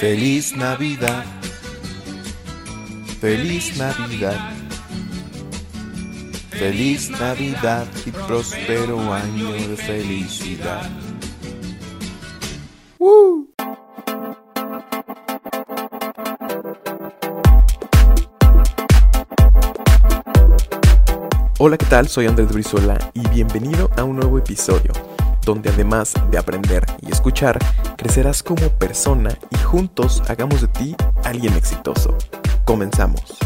Feliz Navidad. Feliz Navidad. Feliz Navidad y próspero año de felicidad. Hola, ¿qué tal? Soy Andrés Brizuela y bienvenido a un nuevo episodio, donde además de aprender y escuchar, crecerás como persona y juntos hagamos de ti alguien exitoso. Comenzamos.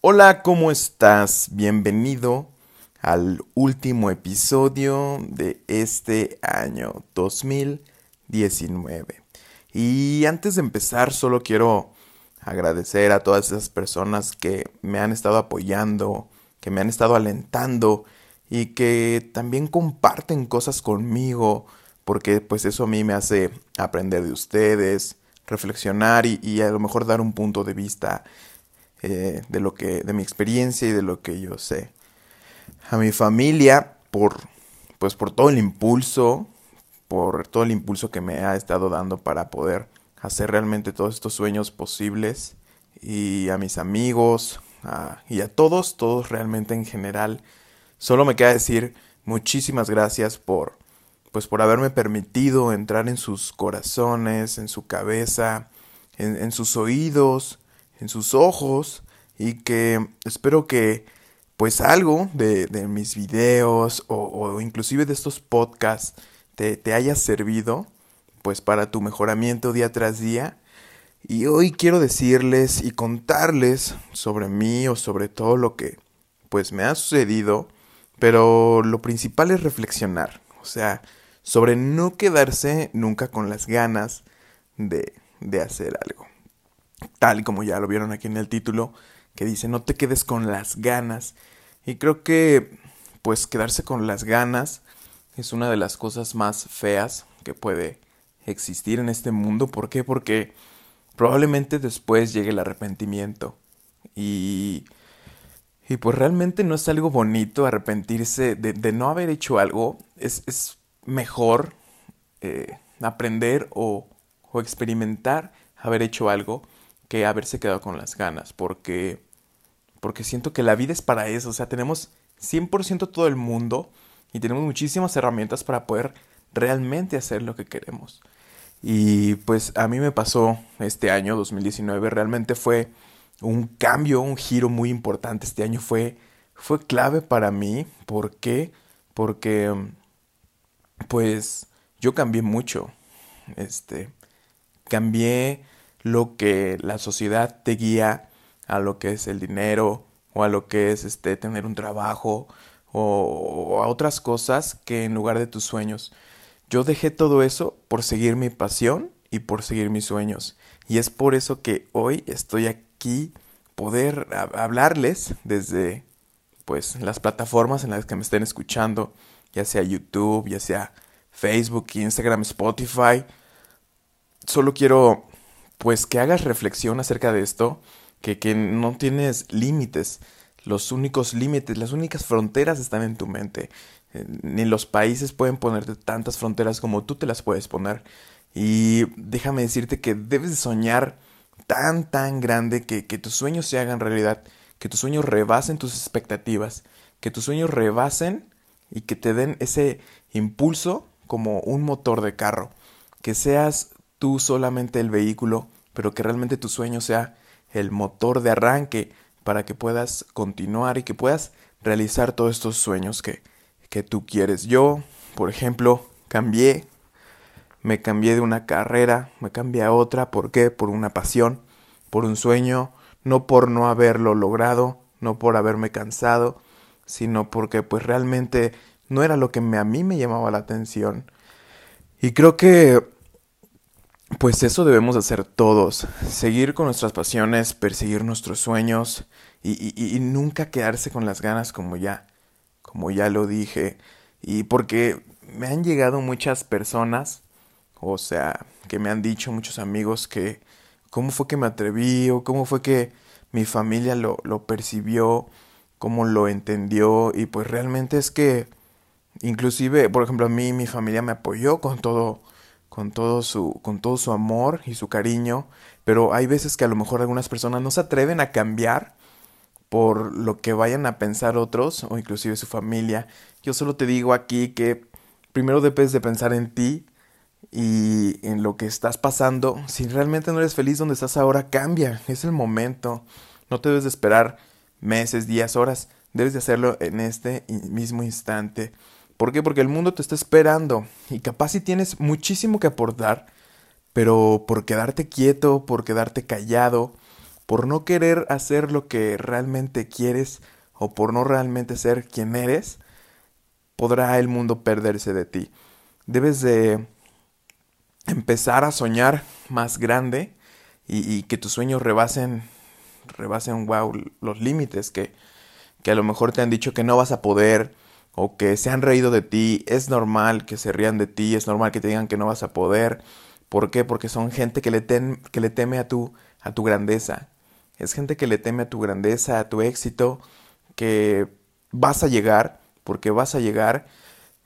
Hola, ¿cómo estás? Bienvenido al último episodio de este año 2019. Y antes de empezar, solo quiero agradecer a todas esas personas que me han estado apoyando, que me han estado alentando y que también comparten cosas conmigo, porque pues eso a mí me hace aprender de ustedes, reflexionar y, a lo mejor dar un punto de vista eh, de lo que, de mi experiencia y de lo que yo sé. A mi familia por, pues por todo el impulso, por todo el impulso que me ha estado dando para poder hacer realmente todos estos sueños posibles y a mis amigos y a todos, todos realmente en general. Solo me queda decir muchísimas gracias por pues por haberme permitido entrar en sus corazones, en su cabeza, en, en sus oídos, en sus ojos y que espero que pues algo de, mis videos o, inclusive de estos podcasts te, haya servido pues para tu mejoramiento día tras día. Y hoy quiero decirles y contarles sobre mí o sobre todo lo que pues me ha sucedido, pero lo principal es reflexionar, o sea, sobre no quedarse nunca con las ganas de, de hacer algo. Tal como ya lo vieron aquí en el título, que dice no te quedes con las ganas. Y creo que pues quedarse con las ganas es una de las cosas más feas que puede existir en este mundo. ¿Por qué? Porque probablemente después llegue el arrepentimiento. Y, y pues realmente no es algo bonito arrepentirse de, no haber hecho algo. Es, es mejor eh, aprender o, o experimentar haber hecho algo que haberse quedado con las ganas. Porque porque siento que la vida es para eso, o sea, tenemos 100% todo el mundo y tenemos muchísimas herramientas para poder realmente hacer lo que queremos. Y pues a mí me pasó este año 2019, realmente fue un cambio, un giro muy importante. Este año fue, fue clave para mí. ¿Por qué? Porque pues yo cambié mucho. Este, cambié lo que la sociedad te guía a lo que es el dinero o a lo que es este tener un trabajo o, a otras cosas que en lugar de tus sueños. Yo dejé todo eso por seguir mi pasión y por seguir mis sueños. Y es por eso que hoy estoy aquí poder hablarles desde pues las plataformas en las que me estén escuchando, ya sea YouTube, ya sea Facebook, Instagram, Spotify. Solo quiero pues que hagas reflexión acerca de esto que, no tienes límites. Los únicos límites, las únicas fronteras están en tu mente. Eh, ni los países pueden ponerte tantas fronteras como tú te las puedes poner. Y déjame decirte que debes de soñar tan, tan grande que, que tus sueños se hagan realidad, que tus sueños rebasen tus expectativas, que tus sueños rebasen y que te den ese impulso como un motor de carro, que seas tú solamente el vehículo, pero que realmente tu sueño sea el motor de arranque para que puedas continuar y que puedas realizar todos estos sueños que, que tú quieres. Yo, por ejemplo, cambié, me cambié de una carrera, me cambié a otra, ¿por qué? Por una pasión, por un sueño, no por no haberlo logrado, no por haberme cansado, sino porque pues realmente no era lo que a mí me llamaba la atención. Y creo que pues eso debemos hacer todos, seguir con nuestras pasiones, perseguir nuestros sueños y, nunca quedarse con las ganas como ya, como ya lo dije. Y porque me han llegado muchas personas, o sea, que me han dicho muchos amigos que cómo fue que me atreví o cómo fue que mi familia lo, lo percibió, cómo lo entendió y pues realmente es que inclusive, por ejemplo, a mí mi familia me apoyó con todo con todo su con todo su amor y su cariño, pero hay veces que a lo mejor algunas personas no se atreven a cambiar por lo que vayan a pensar otros o inclusive su familia. Yo solo te digo aquí que primero debes de pensar en ti y en lo que estás pasando. Si realmente no eres feliz donde estás ahora, cambia. Es el momento. No te debes de esperar meses, días, horas. Debes de hacerlo en este mismo instante. ¿Por qué? Porque el mundo te está esperando y capaz si tienes muchísimo que aportar, pero por quedarte quieto, por quedarte callado, por no querer hacer lo que realmente quieres o por no realmente ser quien eres, podrá el mundo perderse de ti. Debes de empezar a soñar más grande y, que tus sueños rebasen, rebasen, wow, los límites que, que a lo mejor te han dicho que no vas a poder o que se han reído de ti. Es normal que se rían de ti, es normal que te digan que no vas a poder. ¿Por qué? Porque son gente que le, que le teme a tu, a tu grandeza. Es gente que le teme a tu grandeza, a tu éxito, que vas a llegar, porque vas a llegar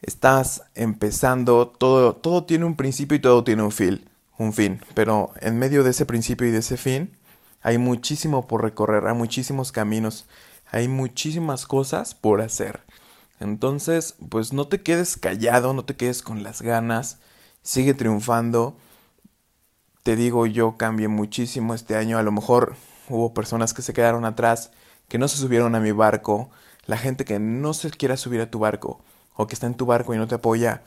estás empezando, todo, todo tiene un principio y todo tiene un fin, un fin, pero en medio de ese principio y de ese fin hay muchísimo por recorrer, hay muchísimos caminos, hay muchísimas cosas por hacer. Entonces, pues no te quedes callado, no te quedes con las ganas, sigue triunfando. Te digo, yo cambié muchísimo este año, a lo mejor hubo personas que se quedaron atrás, que no se subieron a mi barco, la gente que no se quiera subir a tu barco, o que está en tu barco y no te apoya,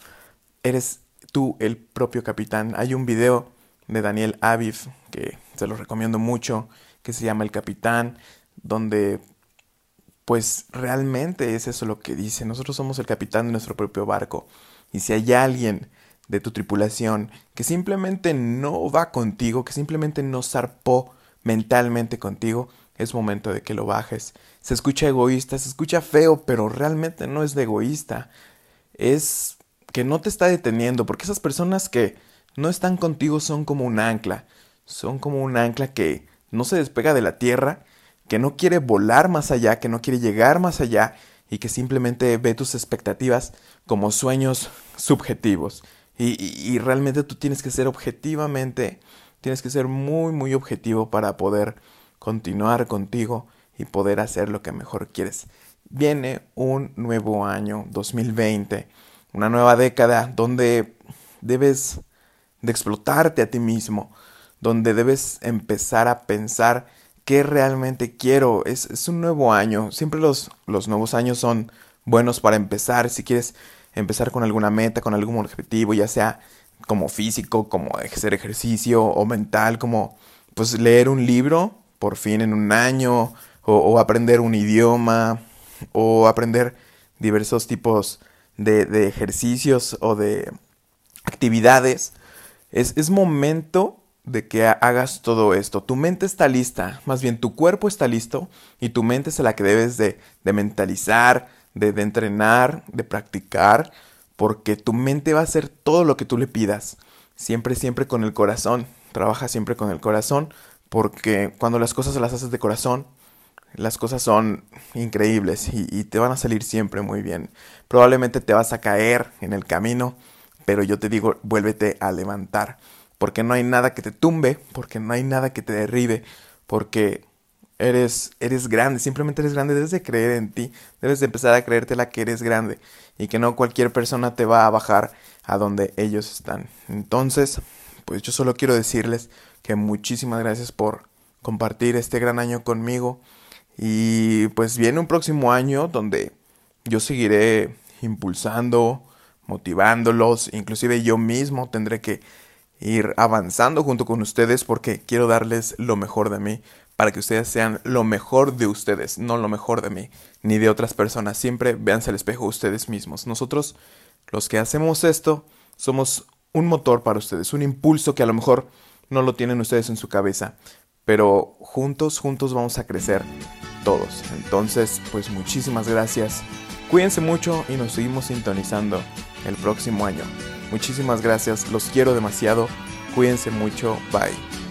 eres tú el propio capitán. Hay un video de Daniel Aviv que se lo recomiendo mucho, que se llama El Capitán, donde pues realmente es eso lo que dice. Nosotros somos el capitán de nuestro propio barco. Y si hay alguien de tu tripulación que simplemente no va contigo, que simplemente no zarpó mentalmente contigo, es momento de que lo bajes. Se escucha egoísta, se escucha feo, pero realmente no es de egoísta. Es que no te está deteniendo, porque esas personas que no están contigo son como un ancla. Son como un ancla que no se despega de la tierra, que no quiere volar más allá, que no quiere llegar más allá y que simplemente ve tus expectativas como sueños subjetivos. Y, realmente tú tienes que ser objetivamente, tienes que ser muy, muy objetivo para poder continuar contigo y poder hacer lo que mejor quieres. Viene un nuevo año, 2020, una nueva década donde debes de explotarte a ti mismo, donde debes empezar a pensar qué realmente quiero. Es, es un nuevo año, siempre los, los nuevos años son buenos para empezar, si quieres empezar con alguna meta, con algún objetivo, ya sea como físico, como hacer ejercicio o mental, como pues leer un libro, por fin en un año, o, aprender un idioma, o aprender diversos tipos de, ejercicios o de actividades. Es, es, momento de que hagas todo esto. Tu mente está lista, más bien tu cuerpo está listo y tu mente es la que debes de, mentalizar, de, entrenar, de practicar, porque tu mente va a hacer todo lo que tú le pidas. Siempre, siempre con el corazón. Trabaja siempre con el corazón porque cuando las cosas las haces de corazón, las cosas son increíbles y, te van a salir siempre muy bien. Probablemente te vas a caer en el camino, pero yo te digo, vuélvete a levantar, porque no hay nada que te tumbe, porque no hay nada que te derribe, porque eres, eres grande, simplemente eres grande, debes de creer en ti, debes de empezar a creerte la que eres grande y que no cualquier persona te va a bajar a donde ellos están. Entonces, pues yo solo quiero decirles que muchísimas gracias por compartir este gran año conmigo. Y pues viene un próximo año donde yo seguiré impulsando, motivándolos, inclusive yo mismo tendré que ir avanzando junto con ustedes porque quiero darles lo mejor de mí para que ustedes sean lo mejor de ustedes, no lo mejor de mí, ni de otras personas. Siempre véanse al espejo ustedes mismos. Nosotros, los que hacemos esto, somos un motor para ustedes, un impulso que a lo mejor no lo tienen ustedes en su cabeza, pero juntos, juntos vamos a crecer todos. Entonces, pues muchísimas gracias. Cuídense mucho y nos seguimos sintonizando el próximo año. Muchísimas gracias, los quiero demasiado. Cuídense mucho, bye.